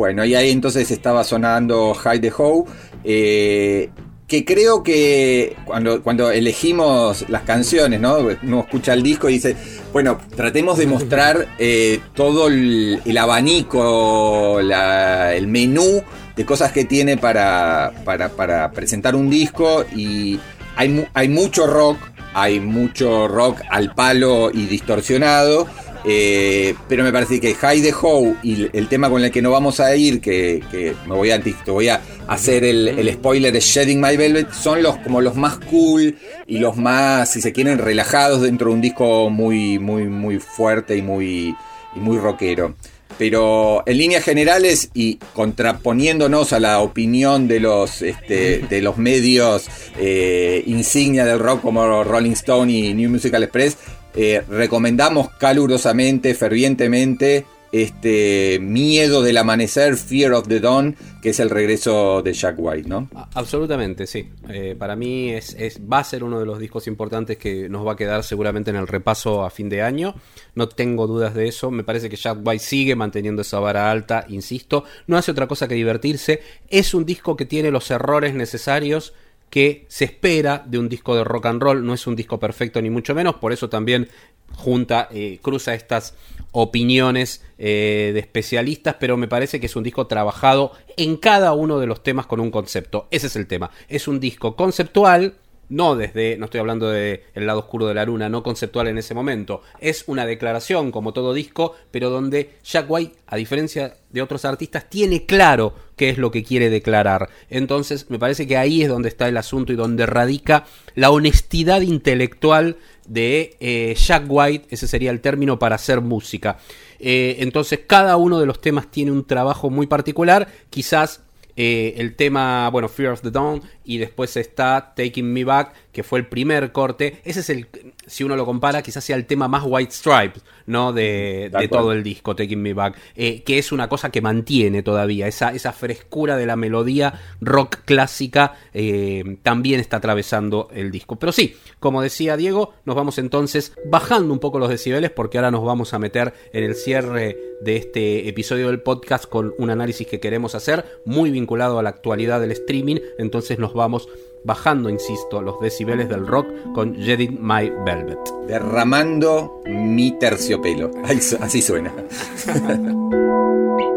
Bueno, y ahí entonces estaba sonando Hide the Hoe. eh, que creo que cuando, cuando elegimos las canciones, ¿no? Uno escucha el disco y dice, bueno, tratemos de mostrar eh, todo el, abanico, el menú de cosas que tiene para, para, para presentar un disco y hay, hay mucho rock, hay mucho rock al palo y distorsionado. Eh, pero me parece que High the How y el- tema con el que no vamos a ir, que, me voy a, te voy a hacer el, spoiler de Shedding My Velvet, son los como los más cool y los más, si se quieren, relajados dentro de un disco muy, muy, muy fuerte y muy, muy rockero. Pero en líneas generales y contraponiéndonos a la opinión de los, este, de los medios eh, insignia del rock como Rolling Stone y New Musical Express, eh, recomendamos calurosamente, fervientemente, este Miedo del Amanecer, Fear of the Dawn, que es el regreso de Jack White, ¿no? Absolutamente, sí. Eh, para mí es- va a ser uno de los discos importantes que nos va a quedar seguramente en el repaso a fin de año. No tengo dudas de eso. Me parece que Jack White sigue manteniendo esa vara alta, insisto. No hace otra cosa que divertirse. Es un disco que tiene los errores necesarios que se espera de un disco de rock and roll. No es un disco perfecto ni mucho menos. Por eso también junta, eh, cruza estas opiniones eh, de especialistas, pero me parece que es un disco trabajado en cada uno de los temas con un concepto. Ese es el tema. Es un disco conceptual, no desde, no estoy hablando de El lado oscuro de la luna, no conceptual en ese momento. Es una declaración, como todo disco, pero donde Jack White, a diferencia de otros artistas, tiene claro qué es lo que quiere declarar. Entonces, me parece que ahí es donde está el asunto y donde radica la honestidad intelectual de eh, Jack White, ese sería el término para hacer música. Eh, entonces, cada uno de los temas tiene un trabajo muy particular, quizás eh, el tema, bueno, Fear of the Dawn, y después está Taking Me Back, que fue el primer corte. Ese es el, si uno lo compara, quizás sea el tema más White Stripes, ¿no? De, de todo el disco, Taking Me Back, eh, que es una cosa que mantiene todavía, esa, esa frescura de la melodía rock clásica eh, también está atravesando el disco. Pero sí, como decía Diego, nos vamos entonces bajando un poco los decibeles porque ahora nos vamos a meter en el cierre de este episodio del podcast con un análisis que queremos hacer muy vinculado a la actualidad del streaming, entonces nos vamos bajando, insisto, los decibeles del rock con Jedid My Velvet. Derramando mi terciopelo. Así suena.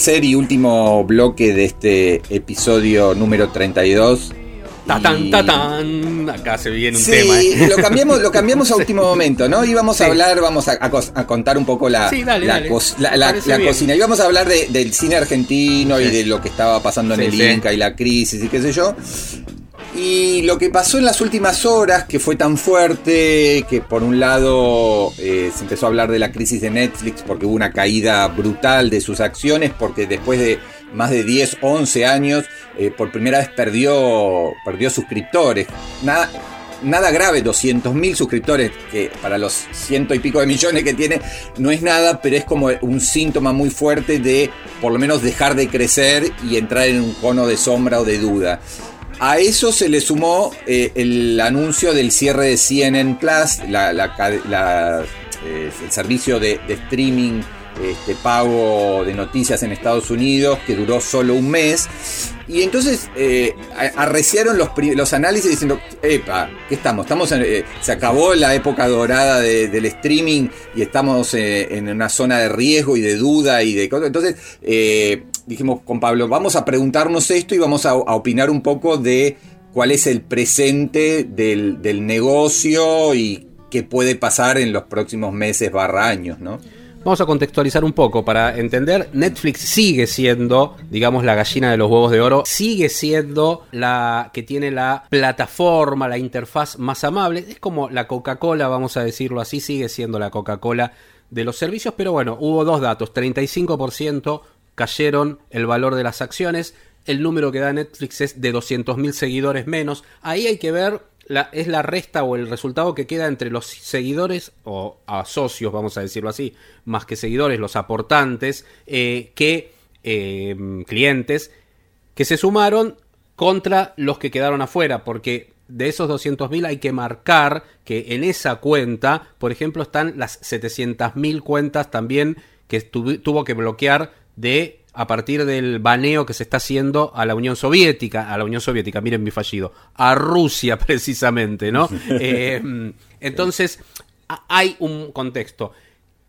tercer y último bloque de este episodio número 32. ¡Tatán, tatán! Acá se viene un Sí, tema. ¿eh? lo cambiamos, lo cambiamos a último momento, ¿no? Íbamos a hablar, vamos a, a a contar un poco la, Sí, dale, la, dale. la- la- cocina. Íbamos a hablar de- del cine argentino y de lo que estaba pasando en el. Inca y la crisis y qué sé yo. Y lo que pasó en las últimas horas, que fue tan fuerte, que por un lado eh, se empezó a hablar de la crisis de Netflix porque hubo una caída brutal de sus acciones, porque después de más de 10, 11 años, eh, por primera vez perdió, perdió suscriptores. Nada, nada grave, 200 mil suscriptores, que para los ciento y pico de millones que tiene no es nada, pero es como un síntoma muy fuerte de por lo menos dejar de crecer y entrar en un cono de sombra o de duda. A eso se le sumó eh, el anuncio del cierre de CNN Plus, eh, el servicio de, streaming este, pago de noticias en Estados Unidos, que duró solo un mes. Y entonces eh, arreciaron los, los análisis diciendo, epa, ¿qué estamos? estamos en- se acabó la época dorada de- del streaming y estamos en una zona de riesgo y de duda y de cosas. Entonces dijimos con Pablo, vamos a preguntarnos esto y vamos a, opinar un poco de cuál es el presente del, del negocio y qué puede pasar en los próximos meses barra años, ¿no? Vamos a contextualizar un poco para entender. Netflix sigue siendo, digamos, la gallina de los huevos de oro. Sigue siendo la que tiene la plataforma, la interfaz más amable. Es como la Coca-Cola, vamos a decirlo así. Sigue siendo la Coca-Cola de los servicios. Pero bueno, hubo dos datos. 35% cayeron el valor de las acciones. El número que da Netflix es de 200.000 seguidores menos. Ahí hay que ver la, es la resta o el resultado que queda entre los seguidores o a socios, vamos a decirlo así, más que seguidores, los aportantes, eh, que eh, clientes, que se sumaron contra los que quedaron afuera, porque de esos 200.000 hay que marcar que en esa cuenta, por ejemplo, están las 700.000 cuentas también que tuvo que bloquear de a partir del baneo que se está haciendo a la Unión Soviética, a la Unión Soviética, miren mi fallido, a Rusia precisamente, ¿no? Eh, entonces, hay un contexto.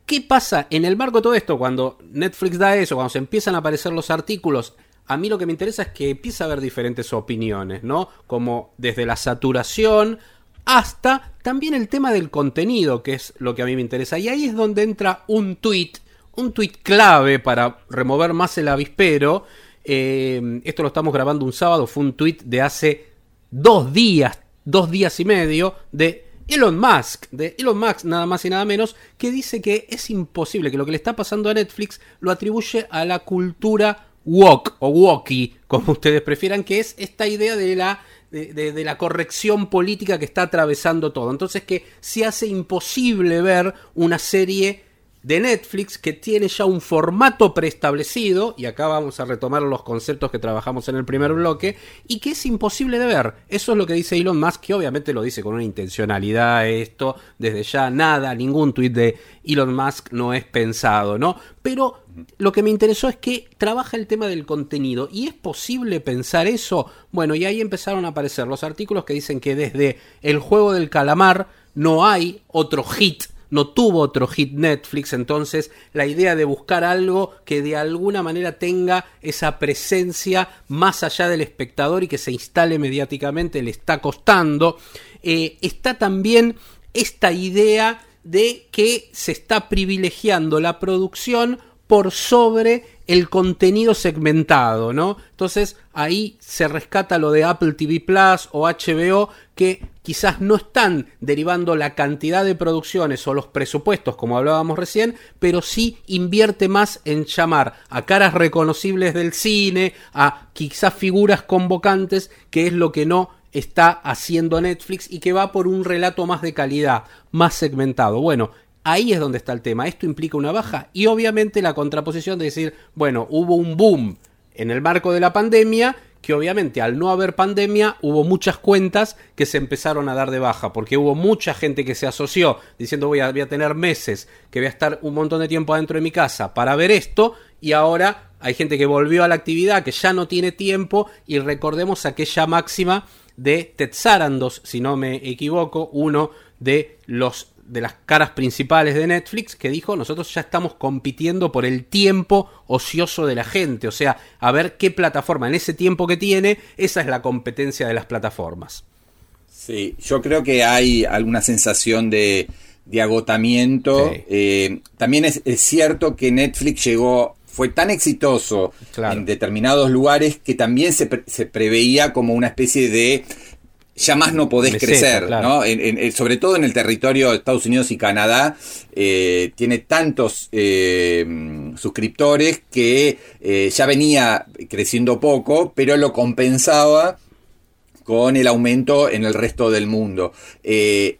¿Qué pasa en el marco de todo esto cuando Netflix da eso, cuando se empiezan a aparecer los artículos? A mí lo que me interesa es que empieza a haber diferentes opiniones, ¿no? Como desde la saturación hasta también el tema del contenido, que es lo que a mí me interesa. Y ahí es donde entra un tweet, un tweet clave para remover más el avispero. Eh, esto lo estamos grabando un sábado, fue un tweet de hace dos días, dos días y medio, de Elon Musk, de Elon Musk nada más y nada menos, que dice que es imposible, que lo que le está pasando a Netflix lo atribuye a la cultura woke o wokie, como ustedes prefieran, que es esta idea de la, de- de la corrección política que está atravesando todo. Entonces que se hace imposible ver una serie de Netflix que tiene ya un formato preestablecido, y acá vamos a retomar los conceptos que trabajamos en el primer bloque, y que es imposible de ver. Eso es lo que dice Elon Musk, que obviamente lo dice con una intencionalidad esto, desde ya nada, ningún tuit de Elon Musk no es pensado, ¿no? Pero lo que me interesó es que trabaja el tema del contenido, y es posible pensar eso. Bueno, y ahí empezaron a aparecer los artículos que dicen que desde el juego del calamar no hay otro hit no tuvo otro hit Netflix, entonces la idea de buscar algo que de alguna manera tenga esa presencia más allá del espectador y que se instale mediáticamente le está costando. Eh, está también esta idea de que se está privilegiando la producción por sobre el contenido segmentado, ¿no? Entonces ahí se rescata lo de Apple TV Plus o HBO que quizás no están derivando la cantidad de producciones o los presupuestos como hablábamos recién, pero sí invierte más en llamar a caras reconocibles del cine, a quizás figuras convocantes, que es lo que no está haciendo Netflix y que va por un relato más de calidad, más segmentado. Bueno, Ahí es donde está el tema. Esto implica una baja y obviamente la contraposición de decir, bueno, hubo un boom en el marco de la pandemia, que obviamente al no haber pandemia hubo muchas cuentas que se empezaron a dar de baja, porque hubo mucha gente que se asoció diciendo voy a, voy a tener meses, que voy a estar un montón de tiempo adentro de mi casa para ver esto, y ahora hay gente que volvió a la actividad, que ya no tiene tiempo, y recordemos aquella máxima de Ted Sarandos, si no me equivoco, uno de los de las caras principales de Netflix que dijo nosotros ya estamos compitiendo por el tiempo ocioso de la gente, o sea, a ver qué plataforma en ese tiempo que tiene, esa es la competencia de las plataformas. Sí, yo creo que hay alguna sensación de, de agotamiento. Sí. Eh, también es, es cierto que Netflix llegó, fue tan exitoso Claro. en determinados lugares que también se, pre- se preveía como una especie de ya más no podés Meseta, crecer, claro. ¿no? En- en- en- sobre todo en el territorio de Estados Unidos y Canadá, eh, tiene tantos eh, suscriptores que eh, ya venía creciendo poco, pero lo compensaba con el aumento en el resto del mundo. Eh,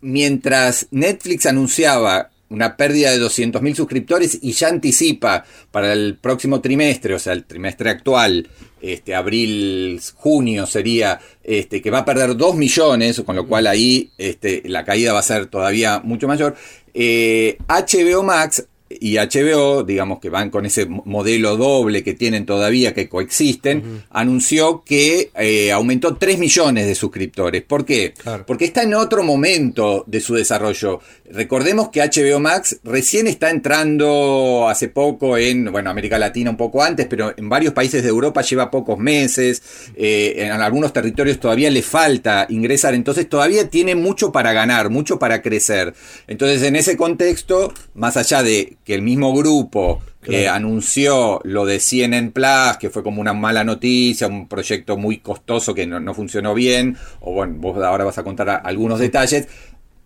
mientras Netflix anunciaba una pérdida de 200.000 suscriptores y ya anticipa para el próximo trimestre, o sea, el trimestre actual, este, abril, junio sería, este, que va a perder 2 millones, con lo cual ahí este, la caída va a ser todavía mucho mayor. Eh, HBO Max y HBO, digamos que van con ese modelo doble que tienen todavía, que coexisten, anunció que eh, aumentó 3 millones de suscriptores. ¿Por qué? Claro. Porque está en otro momento de su desarrollo. Recordemos que HBO Max recién está entrando hace poco en, bueno, América Latina un poco antes, pero en varios países de Europa lleva pocos meses, eh, en algunos territorios todavía le falta ingresar, entonces todavía tiene mucho para ganar, mucho para crecer. Entonces en ese contexto, más allá de que el mismo grupo que anunció lo de CNN Plus, que fue como una mala noticia, un proyecto muy costoso que no, no funcionó bien, o bueno, vos ahora vas a contar a- algunos detalles,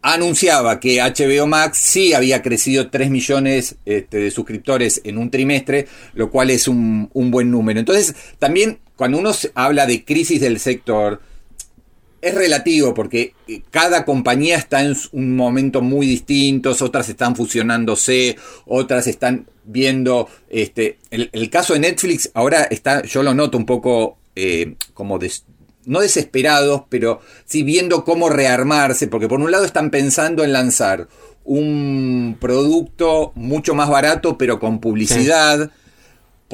anunciaba que HBO Max sí había crecido 3 millones este, de suscriptores en un trimestre, lo cual es un, un buen número. Entonces, también cuando uno habla de crisis del sector, es relativo porque eh, cada compañía está en un momento muy distinto, otras están fusionándose, otras están viendo, este, el, el caso de Netflix ahora está, yo lo noto un poco eh, como des- no desesperados, pero sí viendo cómo rearmarse, porque por un lado están pensando en lanzar un producto mucho más barato, pero con publicidad.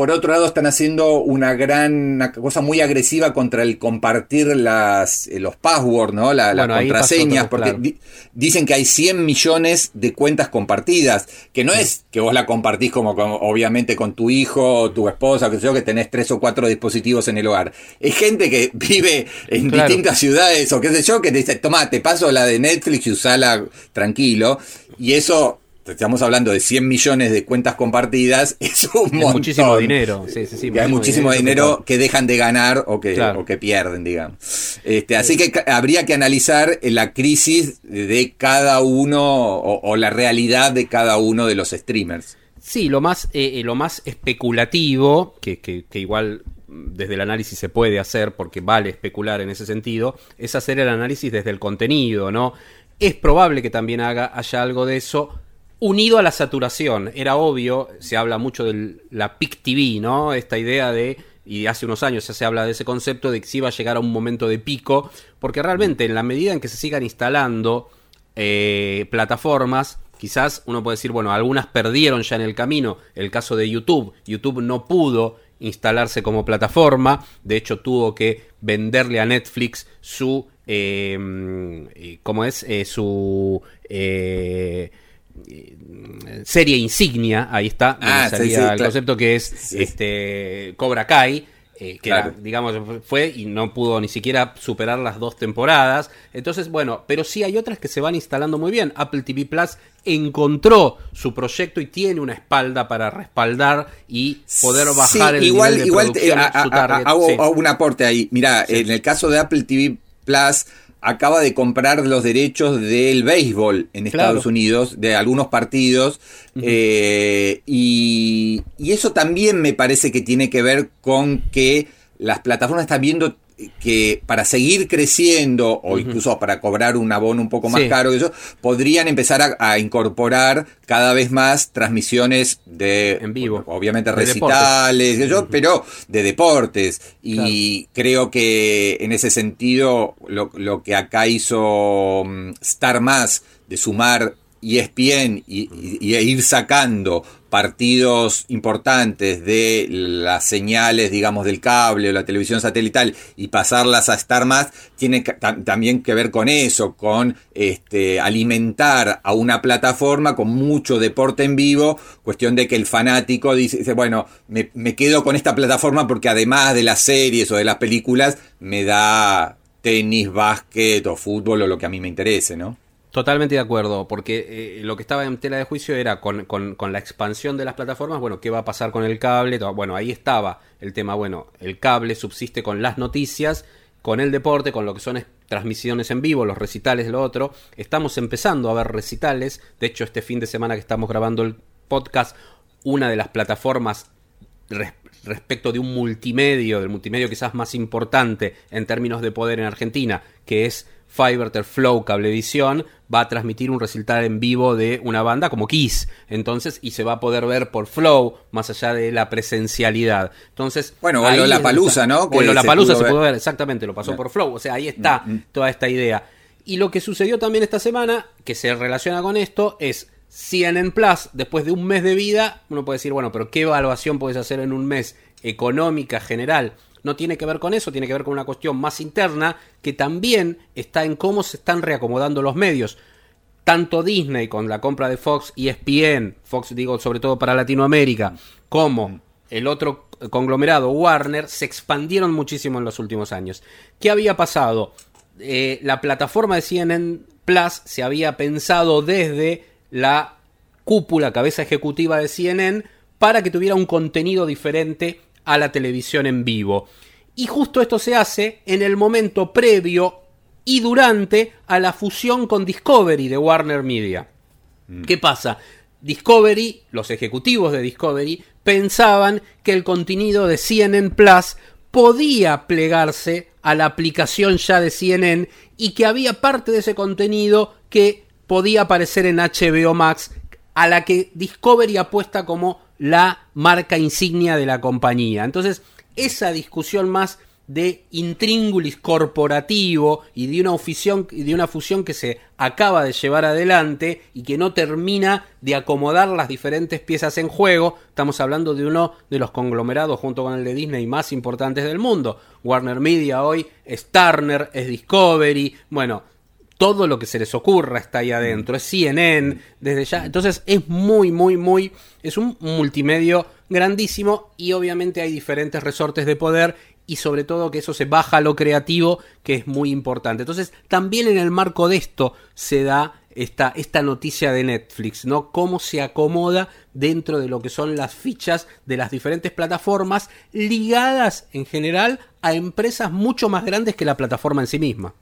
Por otro lado, están haciendo una gran una cosa muy agresiva contra el compartir las, eh, los passwords, ¿no? La- las Bueno, contraseñas, porque claro. di- dicen que hay 100 millones de cuentas compartidas, que no es que vos la compartís como, con- obviamente con tu hijo, o tu esposa, que sé yo, que tenés tres o cuatro dispositivos en el hogar. Es gente que vive en Claro. distintas ciudades o qué sé yo, que te dice, toma, te paso la de Netflix y usala tranquilo. Y eso, estamos hablando de 100 millones de cuentas compartidas, es un Es montón. muchísimo dinero. Sí, sí, sí, Y hay muchísimo dinero que- que dejan de ganar o que, Claro. o que pierden, digamos. Este, así que habría que analizar la crisis de cada uno o, o la realidad de cada uno de los streamers. Sí, lo más, eh, eh, lo más especulativo, que, que- que igual desde el análisis se puede hacer, porque vale especular en ese sentido, es hacer el análisis desde el contenido, ¿no? Es probable que también haga, haya algo de eso unido a la saturación. Era obvio, se habla mucho de la PIC TV, ¿no? Esta idea de, y hace unos años ya se habla de ese concepto de que sí va a llegar a un momento de pico, porque realmente en la medida en que se sigan instalando eh, plataformas, quizás uno puede decir, bueno, algunas perdieron ya en el camino. El caso de YouTube, YouTube no pudo instalarse como plataforma, de hecho tuvo que venderle a Netflix su, eh, eh, ¿cómo es? Su... eh, serie insignia, ahí está, Ah, sí, el claro. concepto que es Sí. este Cobra Kai, eh, que Claro. era, digamos fue y no pudo ni siquiera superar las dos temporadas. Entonces, bueno, pero sí hay otras que se van instalando muy bien. Apple TV Plus encontró su proyecto y tiene una espalda para respaldar y poder bajar el igual, nivel de igual producción en a- su a- a- target. hago, Sí. hago un aporte ahí. Mira, en el caso de Apple TV Plus acaba de comprar los derechos del béisbol en Claro. Estados Unidos, de algunos partidos, eh, y, y eso también me parece que tiene que ver con que las plataformas están viendo que para seguir creciendo o incluso para cobrar un abono un poco más Sí. caro que eso, podrían empezar a, a incorporar cada vez más transmisiones de En vivo. obviamente De recitales, sé yo, pero de deportes. Y creo que en ese sentido lo, lo que acá hizo mm, Star Más de sumar E ESPN y, y- y ir sacando partidos importantes de las señales, digamos, del cable o la televisión satelital y pasarlas a Star Más, tiene también que ver con eso, con este, alimentar a una plataforma con mucho deporte en vivo, cuestión de que el fanático dice, dice, bueno, me, me quedo con esta plataforma porque además de las series o de las películas, me da tenis, básquet o fútbol o lo que a mí me interese, ¿no? Totalmente de acuerdo, porque eh, lo que estaba en tela de juicio era con, con- la expansión de las plataformas, bueno, ¿qué va a pasar con el cable? Bueno, ahí estaba el tema, bueno, el cable subsiste con las noticias, con el deporte, con lo que son es- transmisiones en vivo, los recitales, lo otro. Estamos empezando a ver recitales, de hecho este fin de semana que estamos grabando el podcast, una de las plataformas res- respecto de un multimedio, del multimedio quizás más importante en términos de poder en Argentina, que es Fiverr Flow Cablevisión, va a transmitir un recital en vivo de una banda como Kiss. Entonces, y se va a poder ver por Flow, más allá de la presencialidad. Entonces, Bueno, o Lollapalooza, está- ¿no? O la palusa se pudo ver, exactamente, lo pasó por Flow. O sea, ahí está toda esta idea. Y lo que sucedió también esta semana, que se relaciona con esto, es CNN Plus, después de un mes de vida, uno puede decir, bueno, pero ¿qué evaluación puedes hacer en un mes económica general? No tiene que ver con eso, tiene que ver con una cuestión más interna que también está en cómo se están reacomodando los medios. Tanto Disney con la compra de Fox y ESPN, Fox digo sobre todo para Latinoamérica, como el otro conglomerado Warner, se expandieron muchísimo en los últimos años. ¿Qué había pasado? Eh, la plataforma de CNN Plus se había pensado desde la cúpula, cabeza ejecutiva de CNN, para que tuviera un contenido diferente a la televisión en vivo. Y justo esto se hace en el momento previo y durante a la fusión con Discovery de Warner Media. ¿Qué pasa? Discovery, los ejecutivos de Discovery, pensaban que el contenido de CNN Plus podía plegarse a la aplicación ya de CNN y que había parte de ese contenido que podía aparecer en HBO Max, a la que Discovery apuesta como la marca insignia de la compañía. Entonces, esa discusión más de intríngulis corporativo y de una fusión, y de una fusión que se acaba de llevar adelante y que no termina de acomodar las diferentes piezas en juego. Estamos hablando de uno de los conglomerados junto con el de Disney más importantes del mundo. Warner Media hoy es Turner, es Discovery, bueno, todo lo que se les ocurra está ahí adentro. Es CNN desde ya. Entonces es muy, muy, muy. Es un multimedio grandísimo y obviamente hay diferentes resortes de poder y sobre todo que eso se baja a lo creativo, que es muy importante. Entonces también en el marco de esto se da esta, esta noticia de Netflix, ¿no? Cómo se acomoda dentro de lo que son las fichas de las diferentes plataformas ligadas en general a empresas mucho más grandes que la plataforma en sí misma.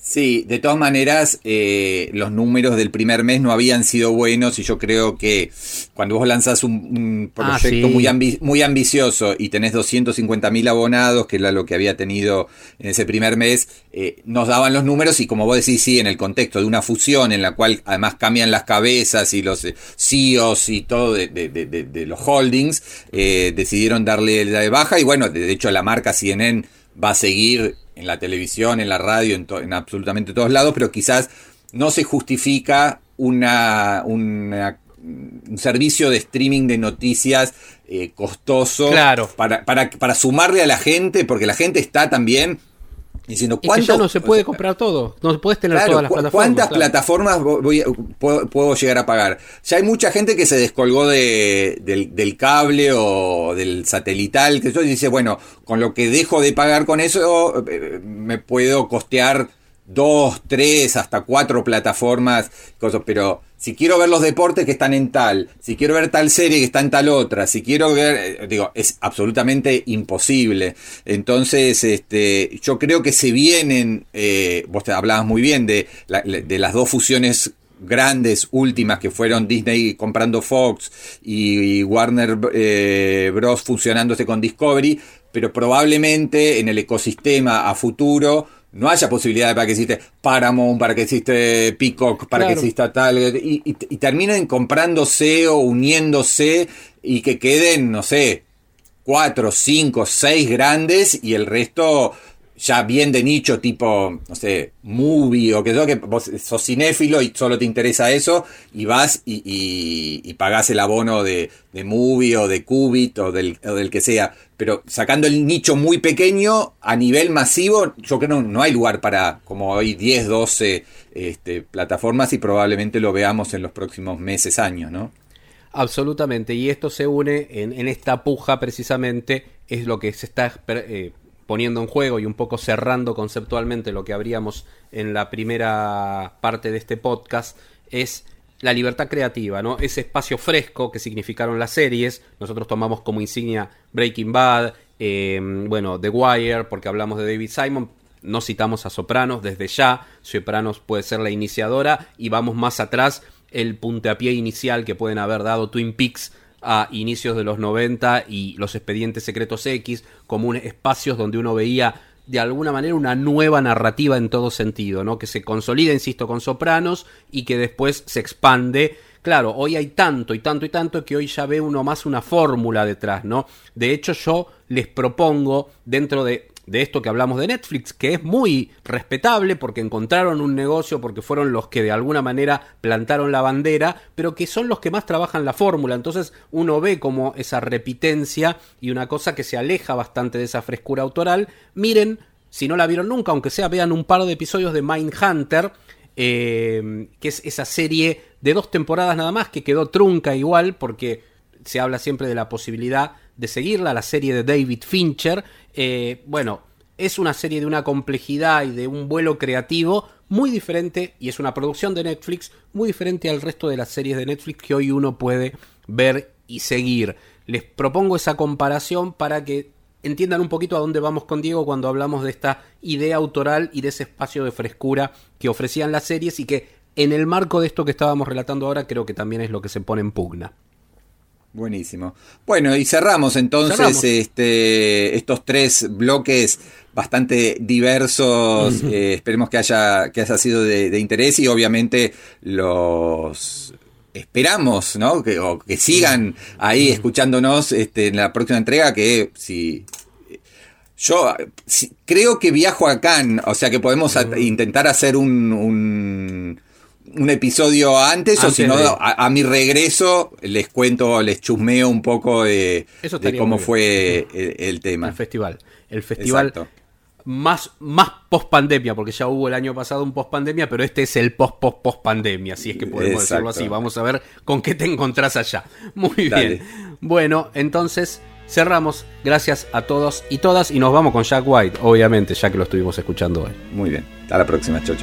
Sí, de todas maneras, eh, los números del primer mes no habían sido buenos y yo creo que cuando vos lanzás un, un Ah, proyecto sí. muy, ambi- muy ambicioso y tenés 250 mil abonados, que era lo que había tenido en ese primer mes, eh, nos daban los números y como vos decís, sí, en el contexto de una fusión en la cual además cambian las cabezas y los eh, CEOs y todo de, de- de- de- de los holdings, eh, decidieron darle la de baja y bueno, de hecho la marca CNN va a seguir en la televisión, en la radio, en, to- en absolutamente todos lados, pero quizás no se justifica una, una- un servicio de streaming de noticias eh, costoso Claro. para, para, para sumarle a la gente, porque la gente está también diciendo Es que cuánto ya no se puede o sea, comprar todo. No puedes tener Claro, todas las plataformas. ¿Cuántas claro. plataformas voy puedo, puedo llegar a pagar? Ya hay mucha gente que se descolgó de, del, del cable o del satelital, que eso y dice, bueno, con lo que dejo de pagar con eso, eh, me puedo costear dos, tres, hasta cuatro plataformas, cosas, pero si quiero ver los deportes que están en tal, si quiero ver tal serie que está en tal otra, si quiero ver, eh, digo, es absolutamente imposible. Entonces, este, yo creo que se vienen, eh, vos te hablabas muy bien de, la- de las dos fusiones grandes últimas que fueron Disney comprando Fox y, y Warner eh, Bros fusionándose con Discovery, pero probablemente en el ecosistema a futuro no haya posibilidad para que existe Paramount, para que existe Peacock, para que exista tal, y, y- y terminen comprándose o uniéndose y que queden, no sé, cuatro, cinco, seis grandes y el resto ya bien de nicho, tipo, no sé, movie o que yo, que vos sos cinéfilo y solo te interesa eso, y vas y, y, pagás el abono de, de movie o de Qubit o del, o del que sea. Pero sacando el nicho muy pequeño, a nivel masivo, yo creo que no, hay lugar para como hoy 10, 12 este, plataformas y probablemente lo veamos en los próximos meses, años, ¿no? Absolutamente. Y esto se une en, en esta puja precisamente, es lo que se está eh, poniendo en juego y un poco cerrando conceptualmente lo que habríamos en la primera parte de este podcast, es la libertad creativa, ¿no? Ese espacio fresco que significaron las series. Nosotros tomamos como insignia Breaking Bad, eh, bueno, The Wire, porque hablamos de David Simon. No citamos a Sopranos desde ya. Sopranos puede ser la iniciadora y vamos más atrás el puntapié inicial que pueden haber dado Twin Peaks a inicios de los 90 y los expedientes secretos X como un espacios donde uno veía de alguna manera una nueva narrativa en todo sentido, ¿no? Que se consolida, insisto, con Sopranos y que después se expande. Claro, hoy hay tanto y tanto y tanto que hoy ya ve uno más una fórmula detrás, ¿no? De hecho, yo les propongo dentro de de esto que hablamos de Netflix, que es muy respetable porque encontraron un negocio, porque fueron los que de alguna manera plantaron la bandera, pero que son los que más trabajan la fórmula. Entonces uno ve como esa repitencia y una cosa que se aleja bastante de esa frescura autoral. Miren, si no la vieron nunca, aunque sea, vean un par de episodios de Mindhunter. Eh, que es esa serie de dos temporadas nada más que quedó trunca igual porque se habla siempre de la posibilidad de seguirla, la serie de David Fincher. Eh, bueno, es una serie de una complejidad y de un vuelo creativo muy diferente y es una producción de Netflix muy diferente al resto de las series de Netflix que hoy uno puede ver y seguir. Les propongo esa comparación para que entiendan un poquito a dónde vamos con Diego cuando hablamos de esta idea autoral y de ese espacio de frescura que ofrecían las series y que en el marco de esto que estábamos relatando ahora creo que también es lo que se pone en pugna. Buenísimo. Bueno, y cerramos entonces Cerramos. este estos tres bloques bastante diversos. eh, esperemos que haya, que haya sido de, de interés y obviamente los esperamos, ¿no? Que, o que sigan ahí escuchándonos este, en la próxima entrega, que si yo si- creo que viajo a Cannes, o sea que podemos a- intentar hacer un, un, un episodio antes, o si no, de- a, a mi regreso les cuento, les chusmeo un poco de, cómo fue el, el tema. El festival. El festival Exacto. más, más post pandemia, porque ya hubo el año pasado un post pandemia, pero este es el post post post pandemia, si es que podemos decirlo así. Vamos a ver con qué te encontrás allá. Muy Dale. bien. Bueno, entonces cerramos. Gracias a todos y todas y nos vamos con Jack White, obviamente, ya que lo estuvimos escuchando hoy. Muy bien. Hasta la próxima, chau.